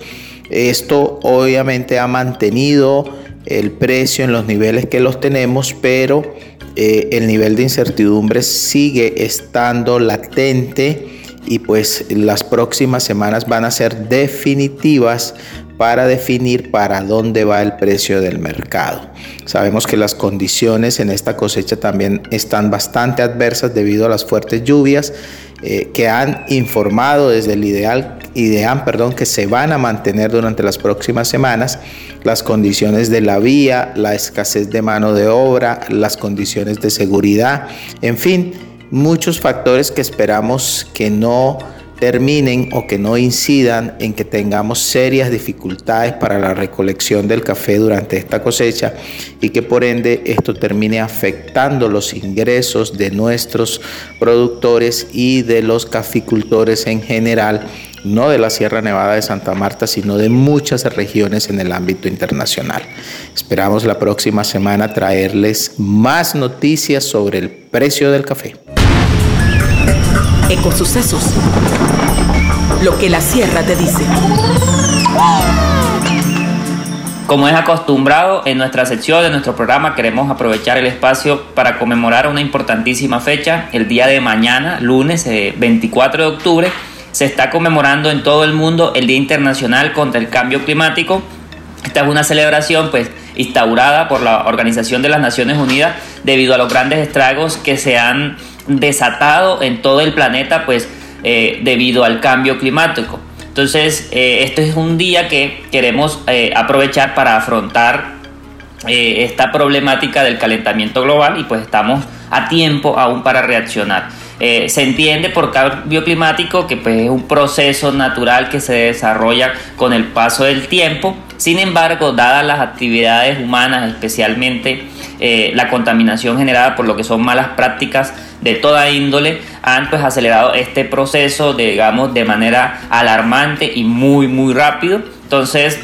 Esto obviamente ha mantenido el precio en los niveles que los tenemos, pero eh, el nivel de incertidumbre sigue estando latente y pues las próximas semanas van a ser definitivas para definir para dónde va el precio del mercado. Sabemos que las condiciones en esta cosecha también están bastante adversas debido a las fuertes lluvias eh, que han informado desde el ideal IDEAM, perdón, que se van a mantener durante las próximas semanas, las condiciones de la vía, la escasez de mano de obra, las condiciones de seguridad, en fin, muchos factores que esperamos que no terminen o que no incidan en que tengamos serias dificultades para la recolección del café durante esta cosecha y que por ende esto termine afectando los ingresos de nuestros productores y de los caficultores en general no de la Sierra Nevada de Santa Marta, sino de muchas regiones en el ámbito internacional. Esperamos la próxima semana traerles más noticias sobre el precio del café. Ecosucesos. Lo que la sierra te dice. Como es acostumbrado, en nuestra sección de nuestro programa queremos aprovechar el espacio para conmemorar una importantísima fecha, el día de mañana, lunes 24 eh, de octubre, se está conmemorando en todo el mundo el Día Internacional contra el Cambio Climático. Esta es una celebración pues instaurada por la Organización de las Naciones Unidas debido a los grandes estragos que se han desatado en todo el planeta pues eh, debido al cambio climático. Entonces, eh, este es un día que queremos eh, aprovechar para afrontar esta problemática del calentamiento global y pues estamos a tiempo aún para reaccionar. Eh, se entiende por cambio climático que pues, es un proceso natural que se desarrolla con el paso del tiempo. Sin embargo, dadas las actividades humanas, especialmente eh, la contaminación generada por lo que son malas prácticas de toda índole, han pues acelerado este proceso, digamos, de manera alarmante y muy, muy rápido. Entonces,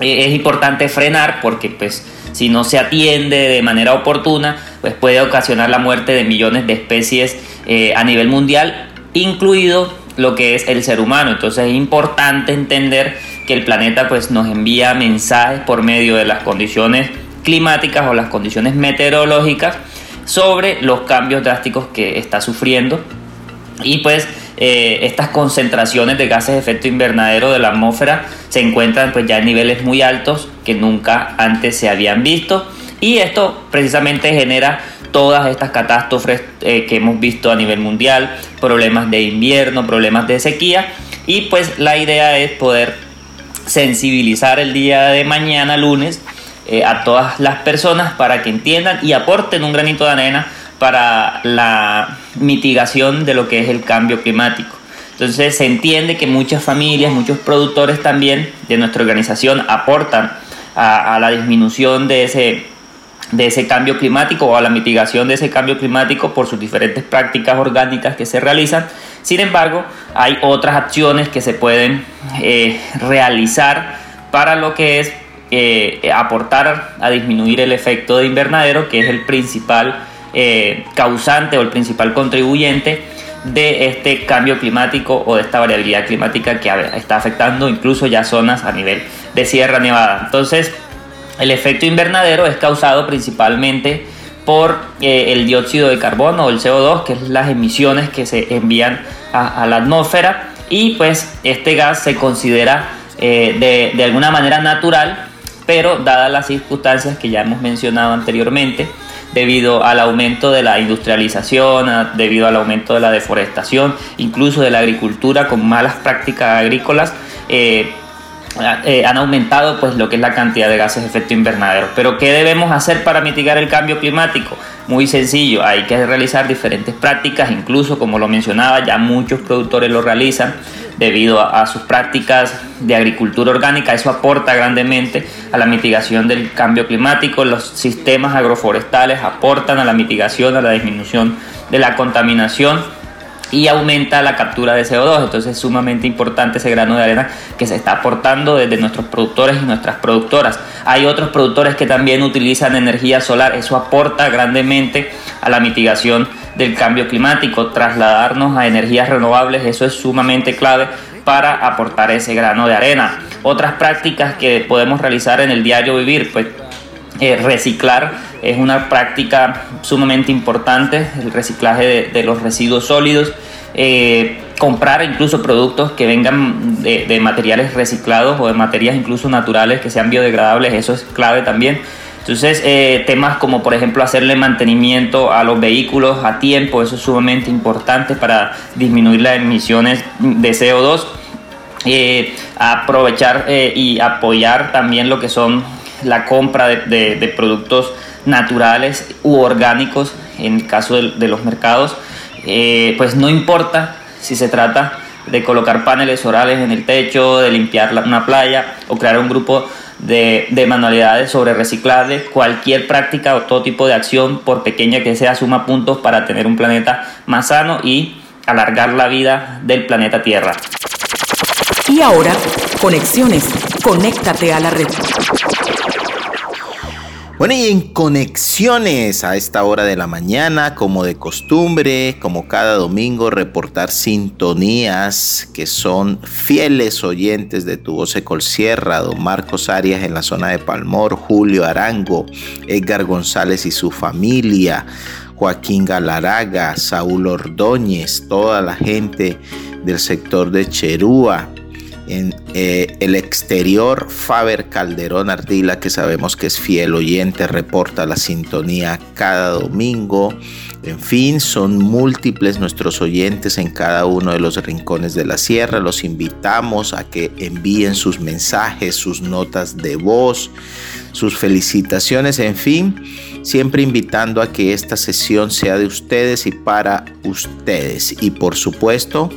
eh, es importante frenar porque pues si no se atiende de manera oportuna, pues puede ocasionar la muerte de millones de especies eh, a nivel mundial, incluido lo que es el ser humano. Entonces es importante entender que el planeta pues nos envía mensajes por medio de las condiciones climáticas o las condiciones meteorológicas sobre los cambios drásticos que está sufriendo. Y pues eh, estas concentraciones de gases de efecto invernadero de la atmósfera se encuentran pues ya en niveles muy altos que nunca antes se habían visto. Y esto precisamente genera todas estas catástrofes eh, que hemos visto a nivel mundial, problemas de invierno, problemas de sequía. Y pues la idea es poder sensibilizar el día de mañana lunes eh, a todas las personas para que entiendan y aporten un granito de arena para la mitigación de lo que es el cambio climático. Entonces se entiende que muchas familias, muchos productores también de nuestra organización aportan a, la disminución de ese, de ese cambio climático o a la mitigación de ese cambio climático por sus diferentes prácticas orgánicas que se realizan. Sin embargo, hay otras acciones que se pueden eh, realizar para lo que es eh, aportar a disminuir el efecto de invernadero, que es el principal eh, causante o el principal contribuyente de este cambio climático o de esta variabilidad climática que está afectando incluso ya zonas a nivel de Sierra Nevada. Entonces, el efecto invernadero es causado principalmente por eh, el dióxido de carbono o el CO2, que es las emisiones que se envían a, la atmósfera, y pues este gas se considera de, de alguna manera natural, pero dadas las circunstancias que ya hemos mencionado anteriormente, debido al aumento de la industrialización, debido al aumento de la deforestación, incluso de la agricultura con malas prácticas agrícolas. Eh, eh, han aumentado pues lo que es la cantidad de gases de efecto invernadero. Pero ¿qué debemos hacer para mitigar el cambio climático? Muy sencillo, hay que realizar diferentes prácticas, incluso como lo mencionaba, ya muchos productores lo realizan debido a, sus prácticas de agricultura orgánica. Eso aporta grandemente a la mitigación del cambio climático. Los sistemas agroforestales aportan a la mitigación, a la disminución de la contaminación y aumenta la captura de CO2. Entonces es sumamente importante ese grano de arena que se está aportando desde nuestros productores y nuestras productoras. Hay otros productores que también utilizan energía solar. Eso aporta grandemente a la mitigación del cambio climático. Trasladarnos a energías renovables, eso es sumamente clave para aportar ese grano de arena. Otras prácticas que podemos realizar en el diario vivir, pues eh, reciclar es una práctica sumamente importante, el reciclaje de, los residuos sólidos. Eh, comprar incluso productos que vengan de, materiales reciclados o de materias incluso naturales que sean biodegradables, eso es clave también. Entonces, eh, temas como por ejemplo hacerle mantenimiento a los vehículos a tiempo, eso es sumamente importante para disminuir las emisiones de CO2. aprovechar y apoyar también lo que son la compra de, productos naturales u orgánicos en el caso de, los mercados, eh, pues no importa si se trata de colocar paneles orales en el techo, de limpiar una playa o crear un grupo de, de, manualidades sobre reciclaje, cualquier práctica o todo tipo de acción, por pequeña que sea, suma puntos para tener un planeta más sano y alargar la vida del planeta Tierra. Y ahora, conexiones. Conéctate a la red. Bueno, y en conexiones a esta hora de la mañana, como de costumbre, como cada domingo, reportar sintonías que son fieles oyentes de tu voz Sierra, don Marcos Arias en la zona de Palmor, Julio Arango, Edgar González y su familia, Joaquín Galaraga, Saúl Ordóñez, toda la gente del sector de Cherúa, en eh, el exterior, Faber Calderón Ardila, que sabemos que es fiel oyente, reporta la sintonía cada domingo. En fin, son múltiples nuestros oyentes en cada uno de los rincones de la sierra. Los invitamos a que envíen sus mensajes, sus notas de voz, sus felicitaciones, en fin, siempre invitando a que esta sesión sea de ustedes y para ustedes. Y por supuesto,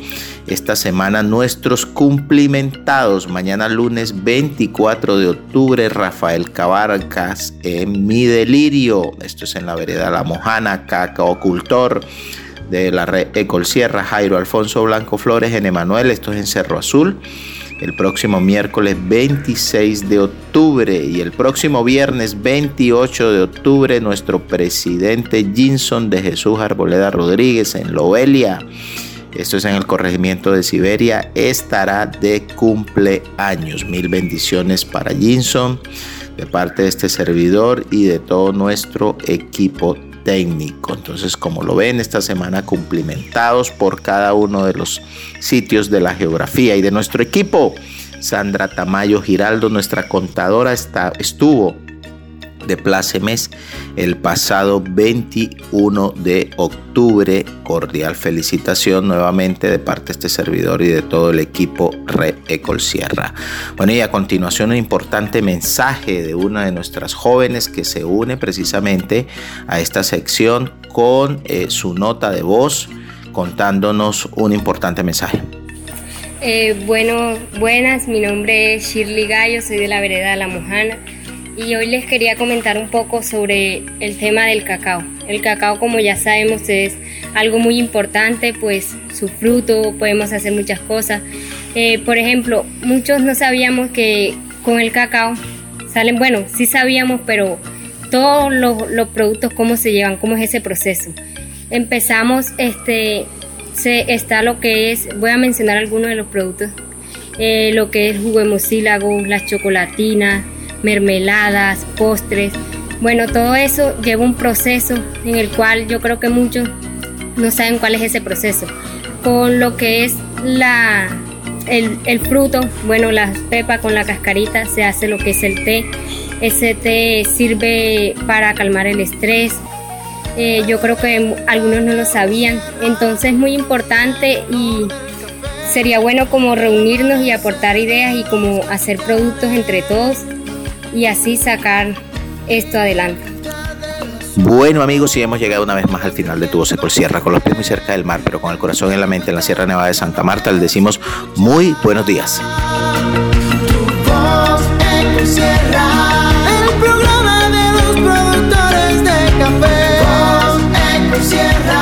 esta semana nuestros cumplimentados. Mañana lunes 24 de octubre, Rafael Cabarcas en Mi Delirio. Esto es en la vereda La Mojana, Cacao Cultor de la red Ecol Sierra, Jairo Alfonso Blanco Flores en Emanuel. Esto es en Cerro Azul. El próximo miércoles 26 de octubre y el próximo viernes 28 de octubre nuestro presidente Jinson de Jesús Arboleda Rodríguez en Loelia esto es en el corregimiento de Siberia, estará de cumpleaños. Mil bendiciones para Jinson, de parte de este servidor y de todo nuestro equipo técnico. Entonces, como lo ven, esta semana cumplimentados por cada uno de los sitios de la geografía y de nuestro equipo. Sandra Tamayo Giraldo, nuestra contadora, está, estuvo de plácemes el pasado 21 de octubre. Cordial felicitación nuevamente de parte de este servidor y de todo el equipo Red Ecol Sierra. Bueno, y a continuación un importante mensaje de una de nuestras jóvenes que se une precisamente a esta sección con eh, su nota de voz contándonos un importante mensaje. Eh, bueno, buenas, mi nombre es Shirley Gallo, soy de la vereda La Mojana y hoy les quería comentar un poco sobre el tema del cacao. El cacao, como ya sabemos, es algo muy importante, pues su fruto, podemos hacer muchas cosas. Eh, por ejemplo, muchos no sabíamos que con el cacao salen, bueno, sí sabíamos, pero todos los, productos, cómo se llevan, cómo es ese proceso. Empezamos, este, se, está lo que es, voy a mencionar algunos de los productos, eh, lo que es jugo de mucílago, las chocolatinas, mermeladas, postres. Bueno, todo eso lleva un proceso en el cual yo creo que muchos no saben cuál es ese proceso. Con lo que es la, el, fruto, bueno, la pepa con la cascarita se hace lo que es el té. Ese té sirve para calmar el estrés. Eh, yo creo que algunos no lo sabían. Entonces es muy importante y sería bueno como reunirnos y aportar ideas y como hacer productos entre todos y así sacar esto adelante. Bueno amigos, y hemos llegado una vez más al final de Tu Voz Ecol Sierra, con los pies muy cerca del mar, pero con el corazón en la mente en la Sierra Nevada de Santa Marta, le decimos muy buenos días. el programa de los productores de café. Voz Sierra.